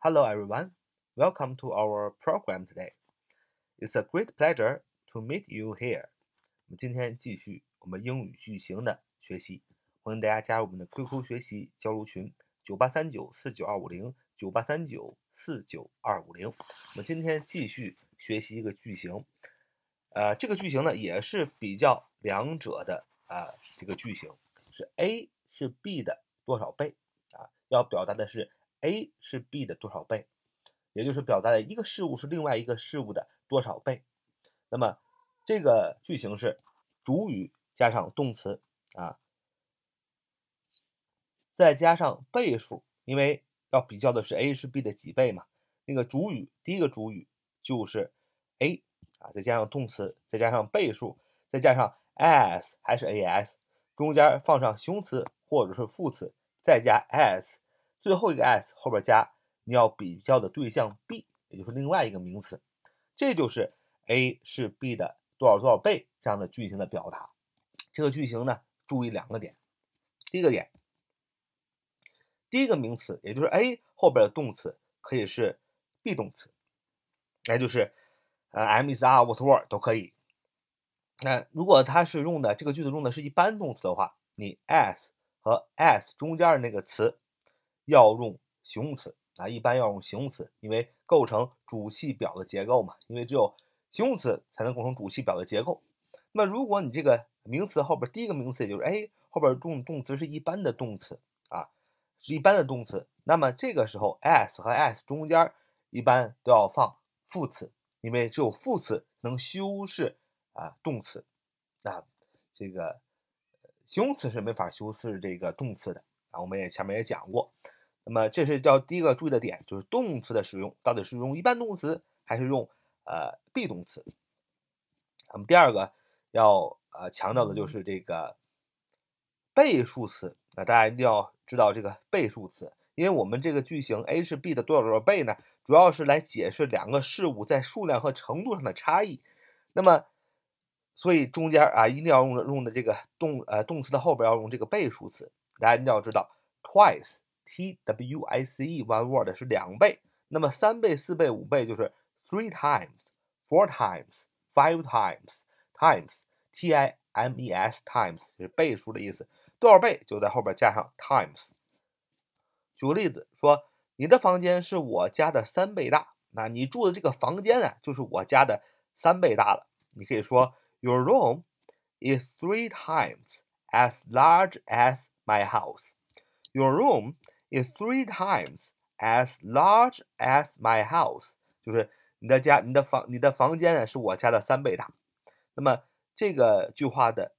Hello, everyone. Welcome to our program today. It's a great pleasure to meet you here. 我们今天继续我们英语句型的学习，欢迎大家加入我们的 QQ 学习交流群：九八三九四九二五零九八三九四九二五零。我们今天继续学习一个句型，呃，这个句型呢也是比较两者的啊、这个句型是 A 是 B 的多少倍啊？要表达的是 A 是 B 的多少倍，也就是表达的一个事物是另外一个事物的多少倍。那么这个句型是主语加上动词啊，再加上倍数，因为要比较的是 A 是 B 的几倍嘛。那个主语第一个主语就是 A 啊，再加上动词，再加上倍数，再加上 as 还是 as，中间放上形容词或者是副词，再加 as，最后一个 s 后边加你要比较的对象 B，也就是另外一个名词，这就是 A 是 B 的多少多少倍这样的句型的表达。这个句型呢，注意两个点。第一个点，第一个名词也就是 A 后边的动词可以是 be 动词，那就是呃 am is are what were 都可以。那如果它是用的这个句子用的是一般动词的话，你 as 和 as 中间的那个词要用形容词啊，一般要用形容词，因为构成主系表的结构嘛，因为只有形容词才能构成主系表的结构。那么如果你这个名词后边第一个名词也就是 A 后边动动词是一般的动词啊，是一般的动词，那么这个时候 as 和 as 中间一般都要放副词，因为只有副词能修饰啊动词，啊这个形容词是没法修饰这个动词的啊，我们也前面也讲过。那么这是叫第一个注意的点，就是动词的使用到底是用一般动词还是用呃 be 动词。那么第二个要呃强调的就是这个倍数词，那大家一定要知道这个倍数词，因为我们这个句型 A 是 B 的多少多少倍呢？主要是来解释两个事物在数量和程度上的差异。那么所以中间啊一定要用用的这个动呃动词的后边要用这个倍数词，大家一定要知道 twice t w i c e one word 是两倍，那么三倍、四倍、五倍就是 three times、four times、five times、times t i m e s times 是倍数的意思，多少倍就在后边加上 times。举个例子说，你的房间是我家的三倍大，那你住的这个房间啊就是我家的三倍大了，你可以说。Your room is three times as large as my house. Your room is three times as large as my house. 就是你的家，你的房，你的房间呢是我家的三倍大。那么这个句话的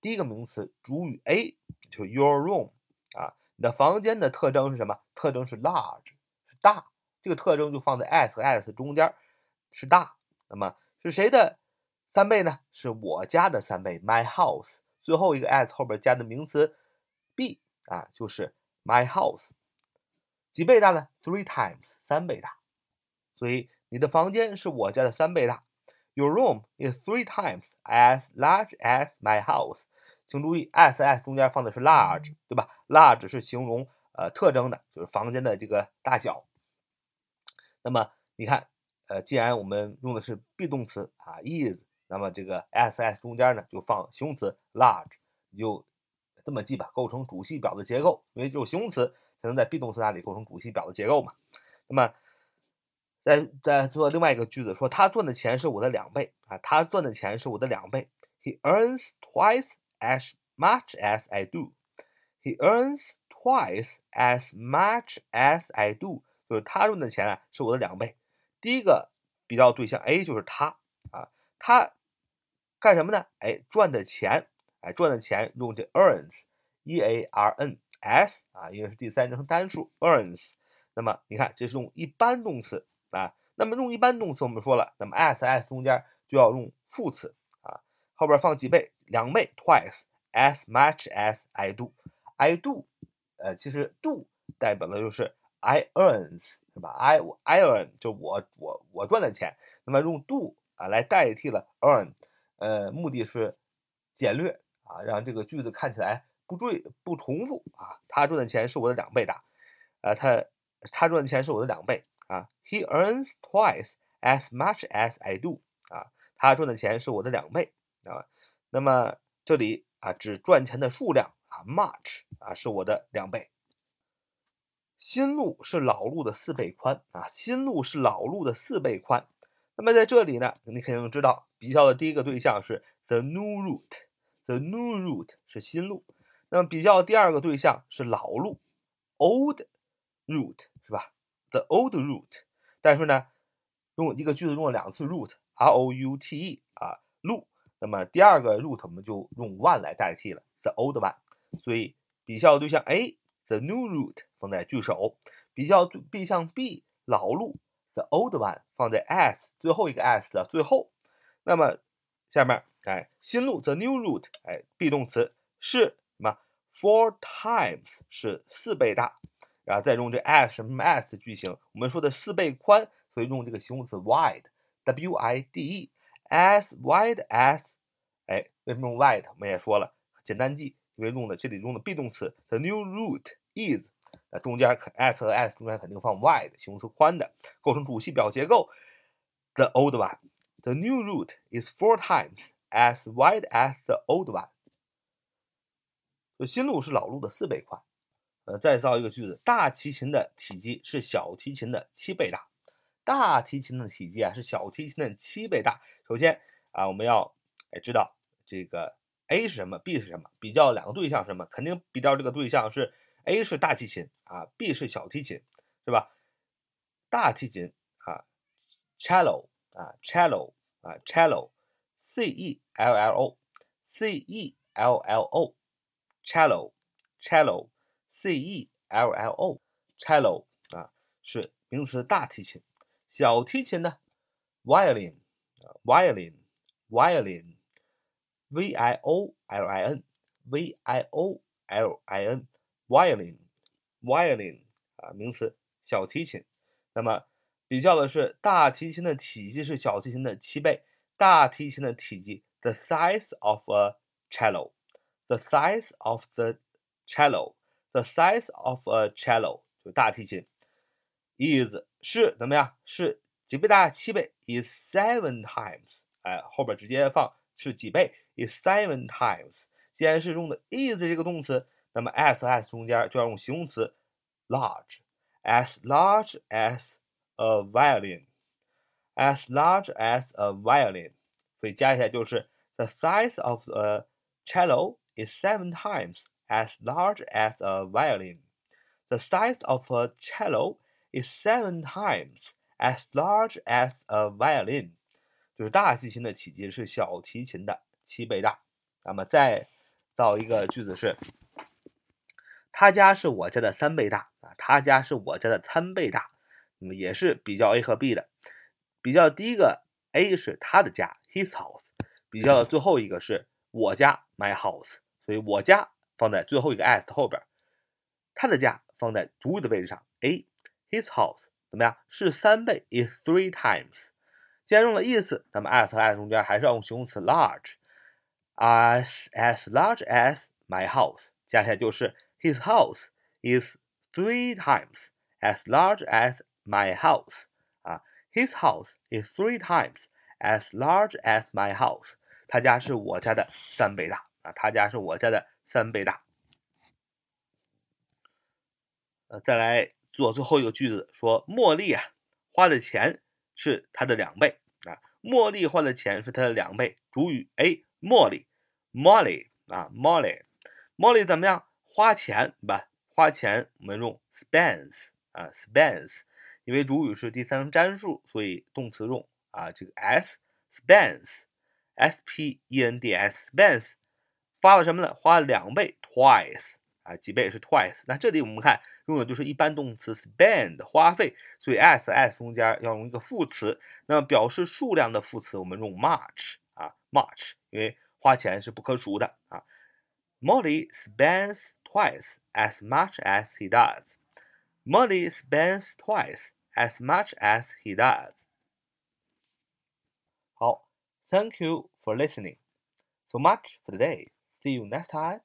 第一个名词主语 A 就是 your room 啊，你的房间的特征是什么？特征是 large，是大。这个特征就放在 as 和 as 中间，是大。那么是谁的？三倍呢，是我家的三倍，my house。最后一个 as 后边加的名词 B 啊，就是 my house。几倍大呢？Three times，三倍大。所以你的房间是我家的三倍大。Your room is three times as large as my house。请注意，as as 中间放的是 large，对吧？large 是形容呃特征的，就是房间的这个大小。那么你看，呃，既然我们用的是 be 动词啊，is。那么这个 s s 中间呢，就放形容词 large，你就这么记吧，构成主系表的结构。因为只有形容词才能在 be 动词那里构成主系表的结构嘛。那么，再再做另外一个句子，说他赚的钱是我的两倍啊，他赚的钱是我的两倍。He earns twice as much as I do. He earns twice as much as I do，就是他赚的钱啊是我的两倍。第一个比较对象 A 就是他啊，他。干什么呢？哎，赚的钱，哎，赚的钱用这 earns，e a r n s 啊，因为是第三人称单数 earns。那么你看，这是用一般动词啊。那么用一般动词，我们说了，那么 as as 中间就要用副词啊，后边放几倍，两倍 twice as much as I do，I do，呃，其实 do 代表的就是 I earns 是吧？I I earn 就我我我赚的钱，那么用 do 啊来代替了 earn。呃，目的是简略啊，让这个句子看起来不赘不重复啊。他赚的钱是我的两倍大，呃，他他赚的钱是我的两倍啊。He earns twice as much as I do 啊，他赚的钱是我的两倍啊。那么这里啊，指赚钱的数量啊，much 啊是我的两倍。新路是老路的四倍宽啊，新路是老路的四倍宽。那么在这里呢，你肯定知道比较的第一个对象是 the new route The new route 是新路。那么比较第二个对象是老路，old route 是吧？the old route。但是呢，用一个句子用了两次 route，r o u t e 啊，路。那么第二个 route 我们就用 one 来代替了，the old one。所以比较对象 A，the new route 放在句首；比较对象 B，老路，the old one 放在 as 最后一个 as 的最后。那么下面哎，新路 the new route 哎，be 动词是什么？Four times 是四倍大，然后再用这 as 什么 as 句型，我们说的四倍宽，所以用这个形容词 wide，w i d e，as wide as。哎，为什么用 wide？我们也说了，简单记，因为用的这里用的 be 动词 the new route is，那中间 as 和 as 中间肯定放 wide，形容词宽的，构成主系表结构。The old one, the new route is four times as wide as the old one。就新路是老路的四倍宽。呃，再造一个句子：大提琴的体积是小提琴的七倍大。大提琴的体积啊是小提琴的七倍大。首先啊，我们要哎知道。这个 A 是什么？B 是什么？比较两个对象什么？肯定比较这个对象是 A 是大提琴啊，B 是小提琴，是吧？大提琴啊，cello 啊，cello 啊 c e l l o，c e l l o，cello，cello，c e l l o，cello 啊，是名词大提琴。小提琴呢，violin，violin，violin，v i o l i n，v i o l i n，violin，violin 啊，名词，小提琴。那么比较的是大提琴的体积是小提琴的七倍。大提琴的体积，the size of a cello，the size of the cello，the size of a cello 就大提琴，is 是怎么样？是几倍大？七倍，is seven times。哎，后边直接放是几倍？is seven times。既然是用的 is 这个动词，那么 as as 中间就要用形容词 large，as large as a violin，as large as a violin。所以加起来就是 the size of a cello is seven times as large as a violin. The size of a cello is seven times as large as a violin. 就是大提琴的体积是小提琴的七倍大，那么再造一个句子是，他家是我家的三倍大啊，他家是我家的三倍大，那么也是比较 A 和 B 的， 比较第一个 A 是他的家 his house，比较最后一个是我家 my house，所以我家放在最后一个 as 后边，他的家放在主语的位置上 A his house 怎么样？是三倍 is three times，既然用了 is，那么 as 和 as 中间还是要用形容词 large。as as large as my house，加起来就是 his house is three times as large as my house，his house is three times as large as my house，他家是我家的三倍大啊，他家是我家的三倍大。呃，再来做最后一个句子，说茉莉啊花的钱是他的两倍啊，茉莉花的钱是他的两倍，主语 A。茉莉，Molly 啊，Molly，Molly 怎么样？花钱吧？花钱我们用 spends 啊，spends，因为主语是第三人称单数，所以动词用啊这个 s，spends，s p e n d s，spends，花了什么呢？花了两倍，twice 啊，几倍是 twice。那这里我们看用的就是一般动词 spend，花费，所以 s s 中间要用一个副词。那么表示数量的副词我们用 much。啊，much，因为花钱是不可数的啊。Molly spends twice as much as he does. Molly spends twice as much as he does. 好，Thank you for listening. So much for today. See you next time.